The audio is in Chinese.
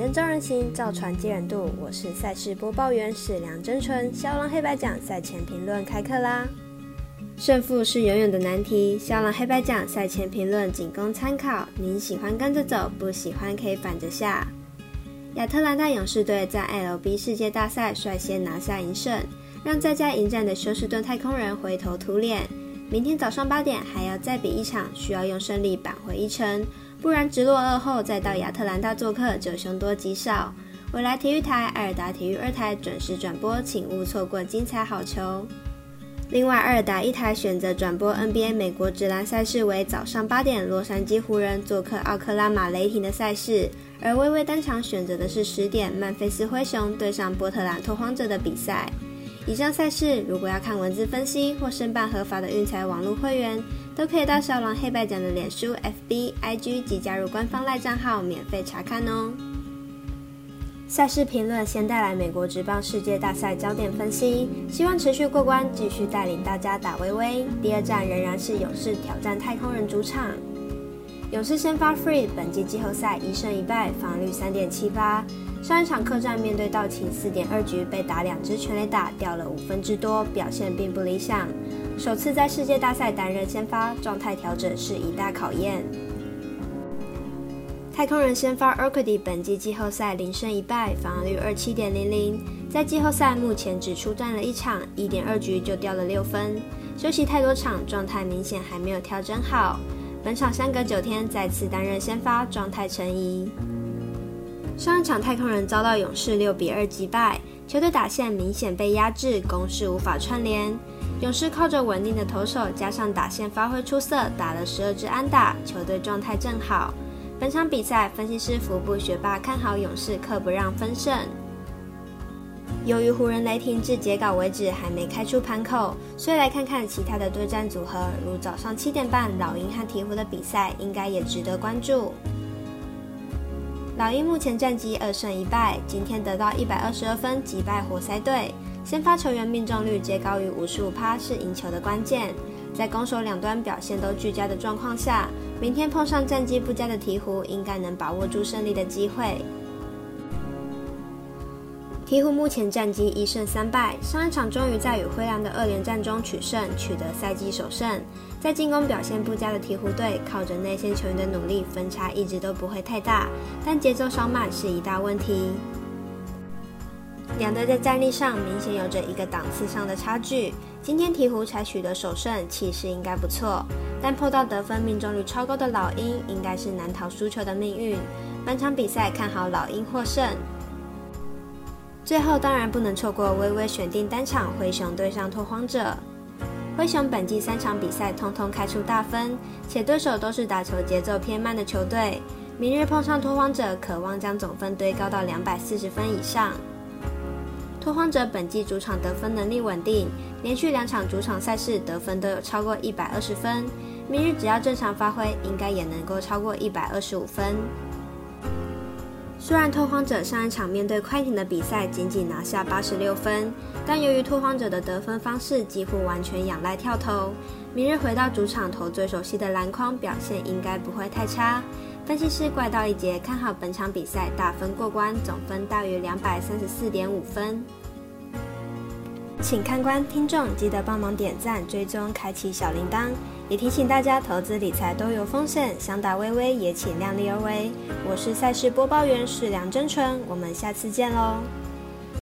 灯照人行，造船接人度。我是赛事播报员史梁真纯。肖郎黑白奖赛前评论开课啦！胜负是永远的难题，肖郎黑白奖赛前评论仅供参考。您喜欢跟着走，不喜欢可以反着下。亚特兰大勇士队在 LB 世界大赛率先拿下银胜，让在家迎战的休斯顿太空人灰头土脸。明天早上八点还要再比一场，需要用胜利扳回一城。不然直落二后再到亚特兰大做客就凶多吉少。未来体育台、艾尔达体育二台准时转播，请勿错过精彩好球。另外，艾尔达一台选择转播 NBA 美国职篮赛事为早上八点，洛杉矶湖人做客奥克拉马雷霆的赛事，而微微单场选择的是十点，曼菲斯灰熊对上波特兰拓荒者的比赛。以上赛事如果要看文字分析或申办合法的运财网络会员。都可以到小狼黑白奖的脸书、FB、IG 及加入官方赖账号免费查看哦。赛事评论先带来美国职棒世界大赛焦点分析，希望持续过关，继续带领大家打微微。第二站仍然是勇士挑战太空人主场，勇士先发 Free，本季季后赛一胜一败，防率三点七八。上一场客战面对道奇，四点二局被打两支全垒打，掉了五分之多，表现并不理想。首次在世界大赛担任先发，状态调整是一大考验。太空人先发 Urquidy 本季季后赛零胜一败，防御率二七点零零，在季后赛目前只出战了一场，一点二局就掉了六分，休息太多场，状态明显还没有调整好。本场相隔九天再次担任先发，状态成疑。上一场太空人遭到勇士六比二击败，球队打线明显被压制，攻势无法串联。勇士靠着稳定的投手，加上打线发挥出色，打了十二支安打，球队状态正好。本场比赛，分析师福布学霸看好勇士，克不让分胜。由于湖人雷霆至截稿为止还没开出盘口，所以来看看其他的对战组合，如早上七点半老鹰和鹈鹕的比赛，应该也值得关注。老鹰目前战绩二胜一败，今天得到一百二十二分，击败活塞队。先发球员命中率皆高于五十五趴，是赢球的关键。在攻守两端表现都俱佳的状况下，明天碰上战绩不佳的鹈鹕，应该能把握住胜利的机会。鹈鹕目前战绩一胜三败，上一场终于在与灰狼的二连战中取胜，取得赛季首胜。在进攻表现不佳的鹈鹕队，靠着内线球员的努力，分差一直都不会太大，但节奏稍慢是一大问题。两队在战力上明显有着一个档次上的差距。今天鹈鹕才取得首胜，气势应该不错。但碰到得分命中率超高的老鹰，应该是难逃输球的命运。本场比赛看好老鹰获胜。最后当然不能错过微微选定单场灰熊对上拓荒者。灰熊本季三场比赛通通开出大分，且对手都是打球节奏偏慢的球队。明日碰上拓荒者，渴望将总分堆高到两百四十分以上。拓荒者本季主场得分能力稳定，连续两场主场赛事得分都有超过一百二十分。明日只要正常发挥，应该也能够超过一百二十五分。虽然拓荒者上一场面对快艇的比赛仅仅拿下八十六分，但由于拓荒者的得分方式几乎完全仰赖跳投，明日回到主场投最熟悉的篮筐，表现应该不会太差。分析师怪盗一节看好本场比赛大分过关，总分大于两百三十四点五分。请看官听众记得帮忙点赞、追踪、开启小铃铛，也提醒大家投资理财都有风险，想打微微也请量力而为。我是赛事播报员史梁真春，我们下次见喽。